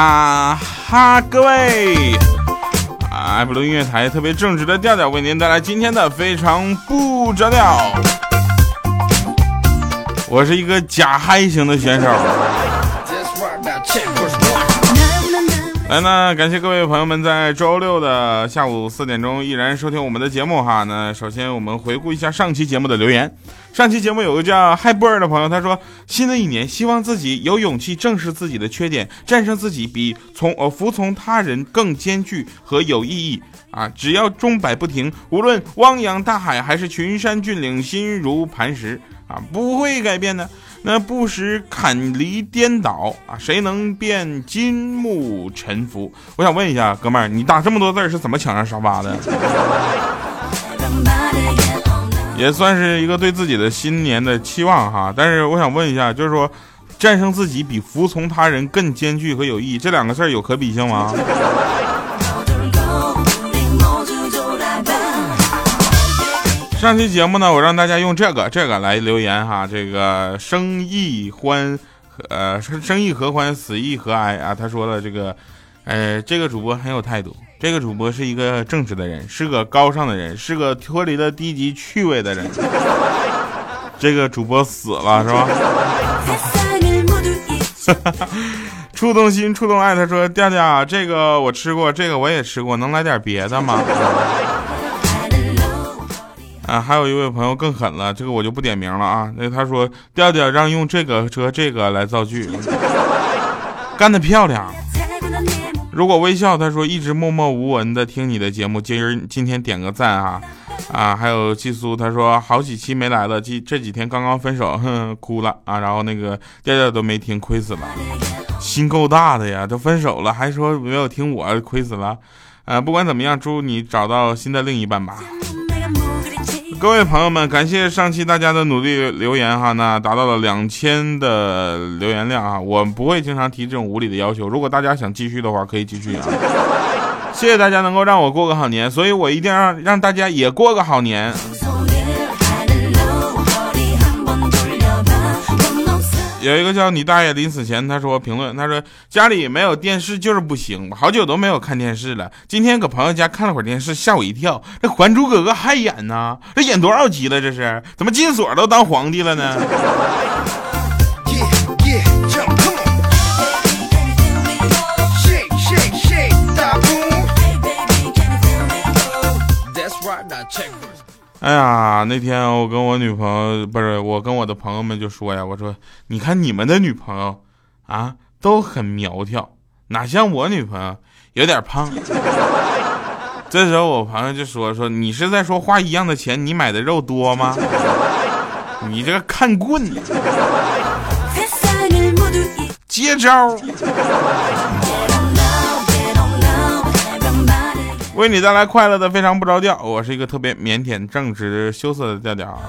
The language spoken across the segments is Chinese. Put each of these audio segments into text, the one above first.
啊哈，各位，啊爱布鲁音乐台特别正直的调调为您带来今天的非常不着调。我是一个假嗨型的选手。来呢，感谢各位朋友们在周六的下午四点钟依然收听我们的节目哈。那首先我们回顾一下上期节目的留言。上期节目有个叫嗨波尔的朋友，他说新的一年希望自己有勇气正视自己的缺点，战胜自己比从呃服从他人更艰巨和有意义啊！只要钟摆不停，无论汪洋大海还是群山峻岭，心如磐石啊，不会改变的。那不时坎离颠倒啊，谁能辨金木沉浮？我想问一下，哥们儿，你打这么多字是怎么抢上沙发的？也算是一个对自己的新年的期望哈。但是我想问一下，就是说，战胜自己比服从他人更艰巨和有意义，这两个事儿有可比性吗？上期节目呢，我让大家用这个这个来留言哈，这个生亦欢，呃，生生亦何欢，死亦何哀啊？他说了这个，呃，这个主播很有态度，这个主播是一个正直的人，是个高尚的人，是个脱离了低级趣味的人。这个主播死了是吧？触动心，触动爱。他说：调调，这个我吃过，这个我也吃过，能来点别的吗？啊，还有一位朋友更狠了，这个我就不点名了啊。那他说调调让用这个和这个来造句，干得漂亮。如果微笑，他说一直默默无闻的听你的节目，今儿今天点个赞啊啊。还有季苏，他说好几期没来了，这这几天刚刚分手，哼，哭了啊。然后那个调调都没听，亏死了，心够大的呀，都分手了还说没有听我，亏死了。呃，不管怎么样，祝你找到新的另一半吧。各位朋友们，感谢上期大家的努力留言哈，那达到了两千的留言量啊，我不会经常提这种无理的要求，如果大家想继续的话，可以继续啊。谢谢大家能够让我过个好年，所以我一定要让大家也过个好年。有一个叫你大爷临死前，他说评论，他说家里没有电视就是不行，好久都没有看电视了。今天搁朋友家看了会儿电视，吓我一跳。这《还珠格格》还演呢？这演多少集了？这是怎么金锁都当皇帝了呢？哎呀，那天我跟我女朋友不是我跟我的朋友们就说呀，我说你看你们的女朋友啊都很苗条，哪像我女朋友有点胖。这时候我朋友就说说你是在说花一样的钱你买的肉多吗？你这个看棍，接招。为你带来快乐的非常不着调，我是一个特别腼腆、正直、羞涩的调调。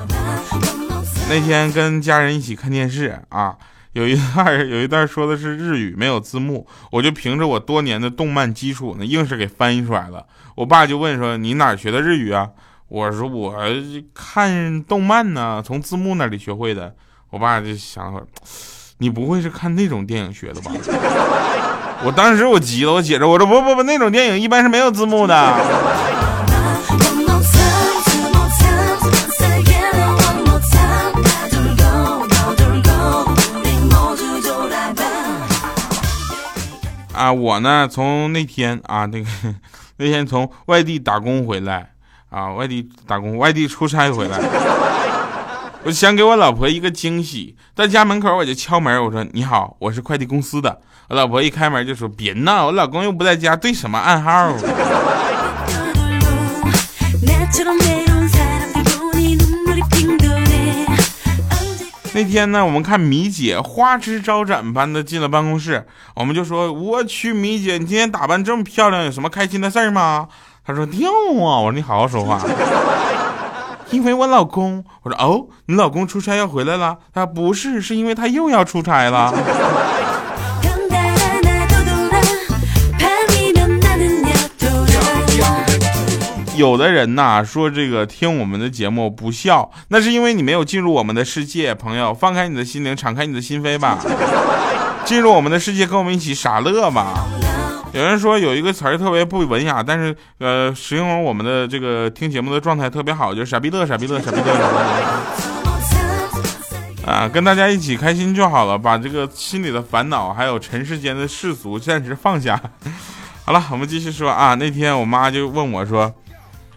那天跟家人一起看电视啊，有一段 有一段说的是日语，没有字幕，我就凭着我多年的动漫基础呢，硬是给翻译出来了。我爸就问说：“你哪学的日语啊？”我说：“我看动漫呢，从字幕那里学会的。”我爸就想会你不会是看那种电影学的吧？我当时我急了，我姐着我说不不不，那种电影一般是没有字幕的。啊，我呢从那天啊那个那天从外地打工回来啊，外地打工外地出差回来，我想给我老婆一个惊喜，在家门口我就敲门，我说你好，我是快递公司的。我老婆一开门就说：“别闹，我老公又不在家，对什么暗号？”那天呢，我们看米姐花枝招展般的进了办公室，我们就说：“我去，米姐，你今天打扮这么漂亮，有什么开心的事儿吗？”她说：“跳啊！”我说：“你好好说话。”因为我老公，我说：“哦，你老公出差要回来了？”他不是，是因为他又要出差了。有的人呐说这个听我们的节目不笑，那是因为你没有进入我们的世界。朋友，放开你的心灵，敞开你的心扉吧，进入我们的世界，跟我们一起傻乐吧。有人说有一个词儿特别不文雅，但是呃，形容我们的这个听节目的状态特别好，就是傻逼乐，傻逼乐，傻逼乐。啊，跟大家一起开心就好了，把这个心里的烦恼还有尘世间的世俗暂时放下。好了，我们继续说啊。那天我妈就问我说。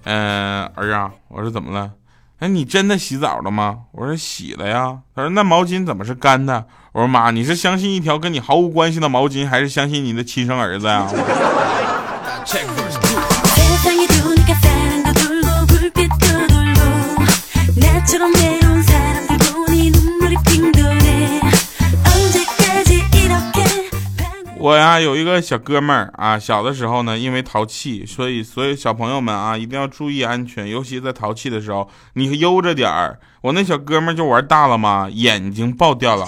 嗯，儿啊，我说怎么了？哎，你真的洗澡了吗？我说洗了呀。他说那毛巾怎么是干的？我说妈，你是相信一条跟你毫无关系的毛巾，还是相信你的亲生儿子呀？我呀有一个小哥们儿啊，小的时候呢，因为淘气，所以所有小朋友们啊一定要注意安全，尤其在淘气的时候，你悠着点儿。我那小哥们儿就玩大了嘛，眼睛爆掉了，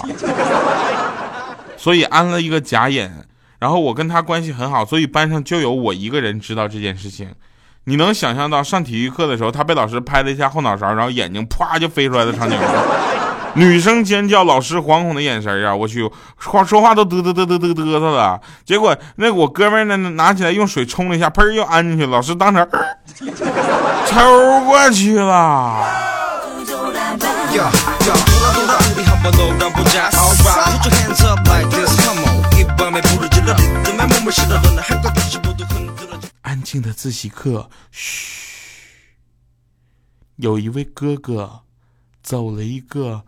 所以安了一个假眼。然后我跟他关系很好，所以班上就有我一个人知道这件事情。你能想象到上体育课的时候，他被老师拍了一下后脑勺，然后眼睛啪就飞出来的场景吗？女生尖叫，老师惶恐的眼神啊！我去，话说话都嘚嘚嘚嘚嘚嘚瑟了。结果那个我哥们呢，拿起来用水冲了一下，砰又安进去了。老师当场抽过去了。安静的自习课，嘘，有一位哥哥走了一个。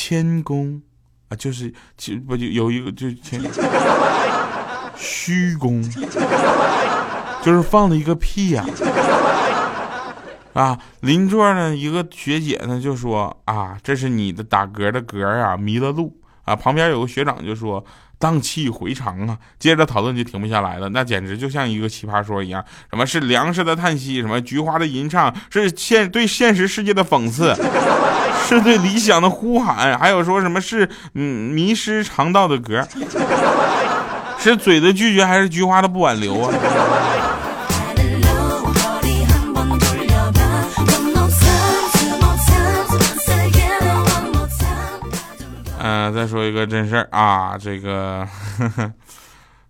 谦恭啊，就是其不就有一个就谦虚恭，就是放了一个屁呀！啊，邻座呢一个学姐呢就说啊，这是你的打嗝的嗝啊，迷了路啊。旁边有个学长就说荡气回肠啊。接着讨论就停不下来了，那简直就像一个奇葩说一样，什么是粮食的叹息，什么菊花的吟唱，是现对现实世界的讽刺。是对理想的呼喊，还有说什么是嗯迷失肠道的歌，是嘴的拒绝还是菊花的不挽留啊？嗯，再说一个真事儿啊，这个，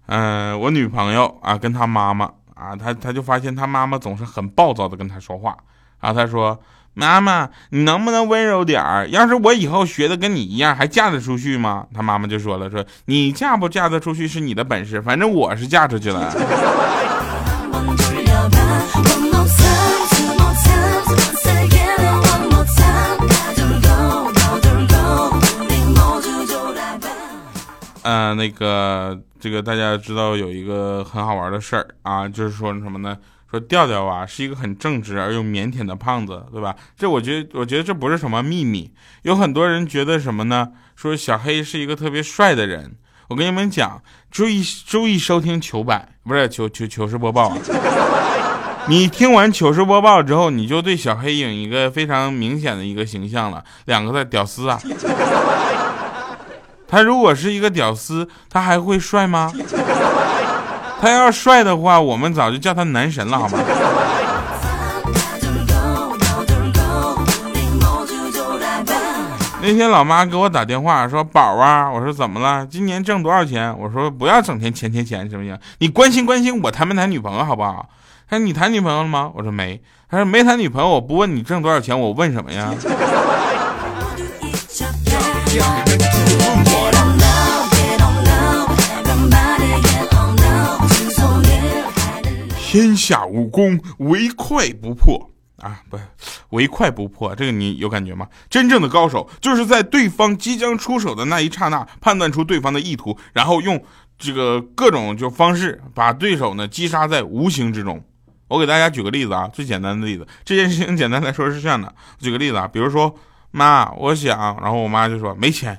嗯，我女朋友啊，跟她妈妈啊，她她就发现她妈妈总是很暴躁的跟她说话，然后她说。妈妈，你能不能温柔点儿？要是我以后学的跟你一样，还嫁得出去吗？他妈妈就说了：“说你嫁不嫁得出去是你的本事，反正我是嫁出去了。”嗯，那个，这个大家知道有一个很好玩的事儿啊，就是说什么呢？说调调啊是一个很正直而又腼腆的胖子，对吧？这我觉得，我觉得这不是什么秘密。有很多人觉得什么呢？说小黑是一个特别帅的人。我跟你们讲，注意注意收听糗百，不是糗糗糗事播报。你听完糗事播报之后，你就对小黑有一个非常明显的一个形象了，两个字：屌丝啊。他如果是一个屌丝，他还会帅吗？他要帅的话，我们早就叫他男神了，好吗？那天老妈给我打电话说：“宝啊，我说怎么了？今年挣多少钱？”我说：“不要整天钱钱钱，行不行？你关心关心我谈没谈女朋友，好不好？”他说：“你谈女朋友了吗？”我说：“没。”他说：“没谈女朋友，我不问你挣多少钱，我问什么呀？” 天下武功，唯快不破啊！不，唯快不破，这个你有感觉吗？真正的高手就是在对方即将出手的那一刹那，判断出对方的意图，然后用这个各种就方式把对手呢击杀在无形之中。我给大家举个例子啊，最简单的例子，这件事情简单来说是这样的。举个例子啊，比如说妈，我想。然后我妈就说没钱。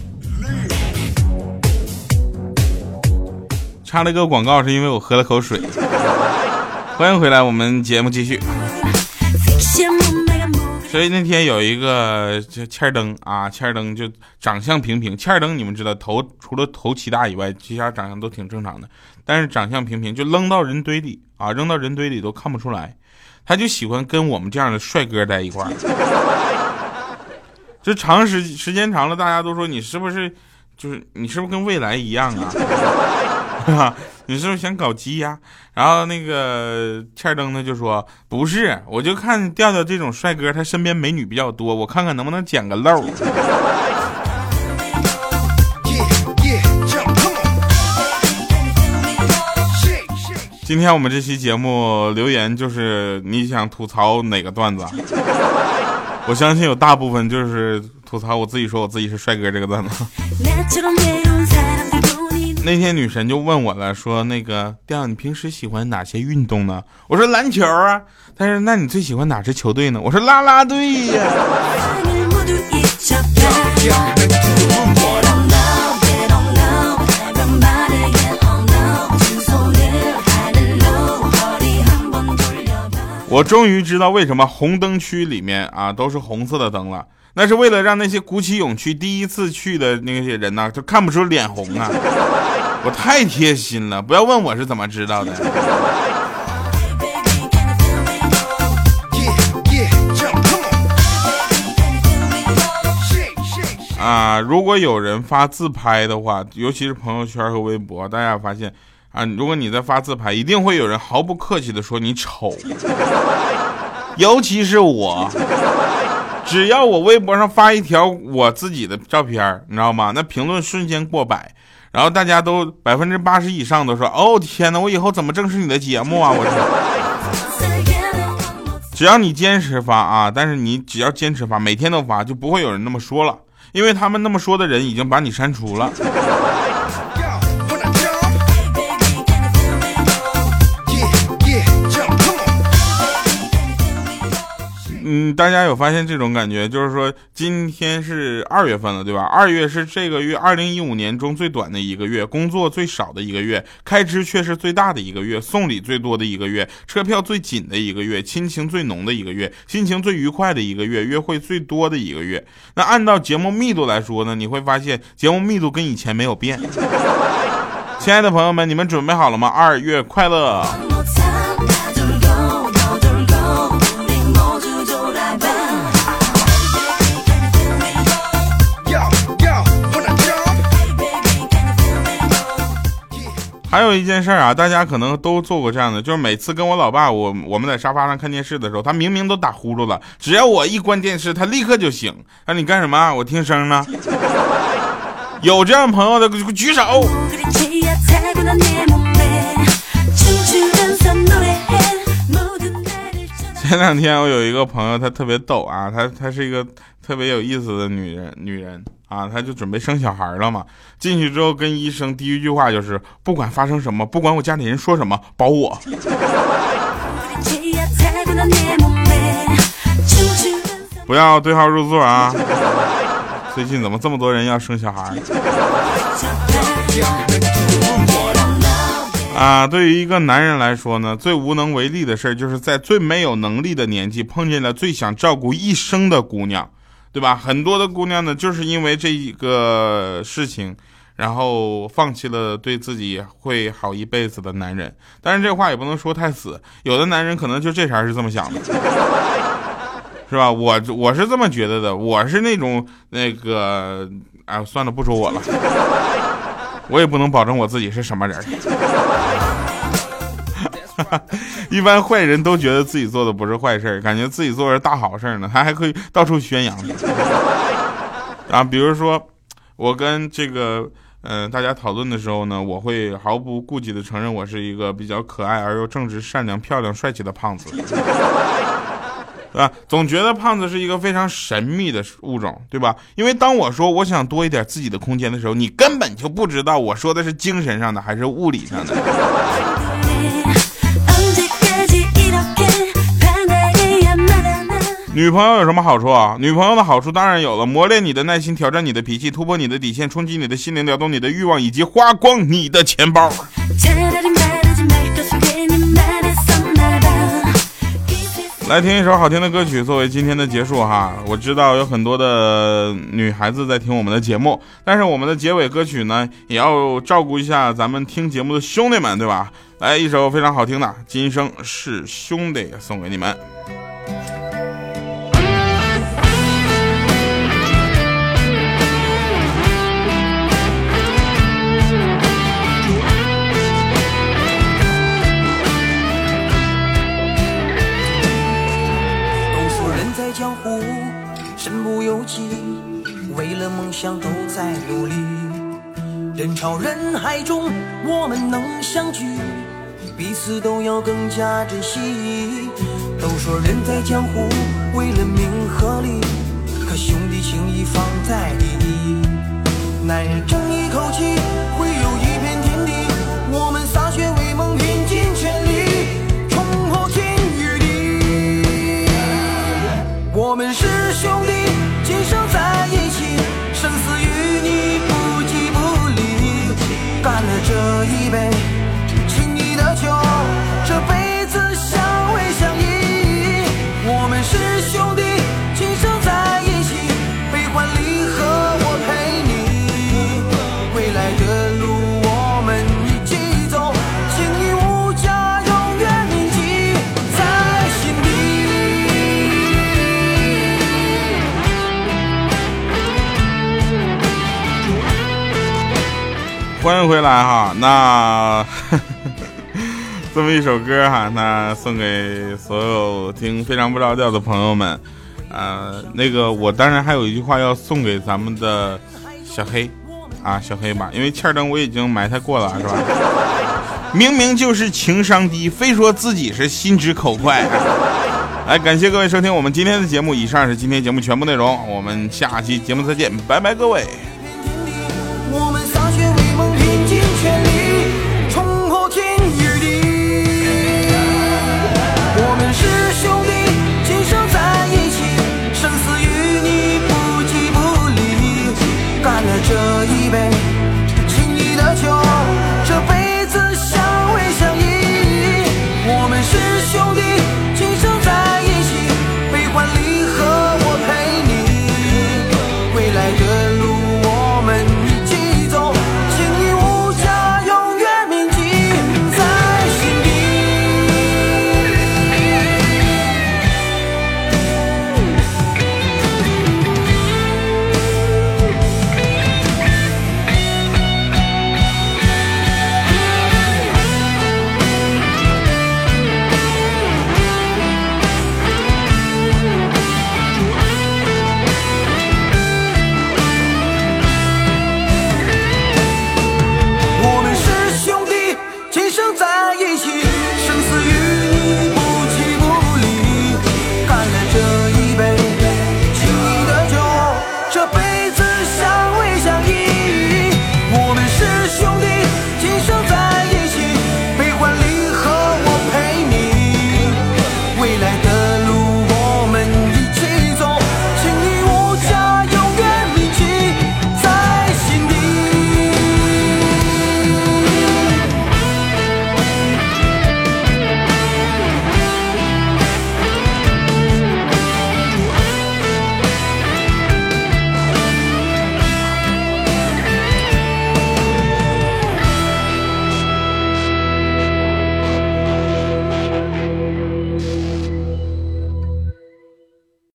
插了个广告，是因为我喝了口水。欢迎回来，我们节目继续。所以那天有一个叫欠儿登啊，欠儿登就长相平平。欠儿登你们知道，头除了头气大以外，其他长相都挺正常的。但是长相平平，就扔到人堆里啊，扔到人堆里都看不出来。他就喜欢跟我们这样的帅哥在一块儿。就长时时间长了，大家都说你是不是就是你是不是跟未来一样啊？你是不是想搞基呀？然后那个欠灯呢就说不是，我就看调调这种帅哥，他身边美女比较多，我看看能不能捡个漏。今天我们这期节目留言就是你想吐槽哪个段子？我相信有大部分就是吐槽我自己说我自己是帅哥这个段子。那天女神就问我了，说那个调，你平时喜欢哪些运动呢？我说篮球啊。但是那你最喜欢哪支球队呢？我说啦啦队呀。我终于知道为什么红灯区里面啊都是红色的灯了，那是为了让那些鼓起勇气第一次去的那些人呢，就看不出脸红啊。我太贴心了，不要问我是怎么知道的。啊，如果有人发自拍的话，尤其是朋友圈和微博，大家发现。啊！如果你在发自拍，一定会有人毫不客气的说你丑，尤其是我，只要我微博上发一条我自己的照片，你知道吗？那评论瞬间过百，然后大家都百分之八十以上都说：“哦天哪，我以后怎么正视你的节目啊？”我 只要你坚持发啊，但是你只要坚持发，每天都发，就不会有人那么说了，因为他们那么说的人已经把你删除了。嗯，大家有发现这种感觉，就是说今天是二月份了，对吧？二月是这个月二零一五年中最短的一个月，工作最少的一个月，开支却是最大的一个月，送礼最多的一个月，车票最紧的一个月，亲情最浓的一个月，心情最愉快的一个月，约会最多的一个月。那按照节目密度来说呢，你会发现节目密度跟以前没有变。亲爱的朋友们，你们准备好了吗？二月快乐！还有一件事啊，大家可能都做过这样的，就是每次跟我老爸，我我们在沙发上看电视的时候，他明明都打呼噜了，只要我一关电视，他立刻就醒。那你干什么？我听声呢。有这样朋友的举手。前两天我有一个朋友，他特别逗啊，他他是一个特别有意思的女人，女人。啊，他就准备生小孩了嘛。进去之后跟医生第一句话就是，不管发生什么，不管我家里人说什么，保我。不要对号入座啊！最近怎么这么多人要生小孩？啊，对于一个男人来说呢，最无能为力的事儿就是在最没有能力的年纪碰见了最想照顾一生的姑娘。对吧？很多的姑娘呢，就是因为这一个事情，然后放弃了对自己会好一辈子的男人。但是这话也不能说太死，有的男人可能就这茬是这么想的，是吧？我我是这么觉得的，我是那种那个，哎，算了，不说我了，我也不能保证我自己是什么人。一般坏人都觉得自己做的不是坏事感觉自己做的是大好事呢，他还可以到处宣扬。啊，比如说我跟这个嗯大家讨论的时候呢，我会毫不顾忌的承认我是一个比较可爱而又正直、善良、漂亮、帅气的胖子。啊？总觉得胖子是一个非常神秘的物种，对吧？因为当我说我想多一点自己的空间的时候，你根本就不知道我说的是精神上的还是物理上的。女朋友有什么好处啊？女朋友的好处当然有了，磨练你的耐心，挑战你的脾气，突破你的底线，冲击你的心灵，撩动你的欲望，以及花光你的钱包。来听一首好听的歌曲作为今天的结束哈。我知道有很多的女孩子在听我们的节目，但是我们的结尾歌曲呢，也要照顾一下咱们听节目的兄弟们，对吧？来一首非常好听的《今生是兄弟》送给你们。人潮人海中我们能相聚，彼此都要更加珍惜。都说人在江湖，为了名和利，可兄弟情谊放在第一。男人争一口气，会有一欢迎回来哈，那 这么一首歌哈，那送给所有听非常不着调的朋友们，呃，那个我当然还有一句话要送给咱们的小黑啊，小黑吧，因为欠灯我已经埋汰过了，是吧？明明就是情商低，非说自己是心直口快。来，感谢各位收听我们今天的节目，以上是今天节目全部内容，我们下期节目再见，拜拜，各位。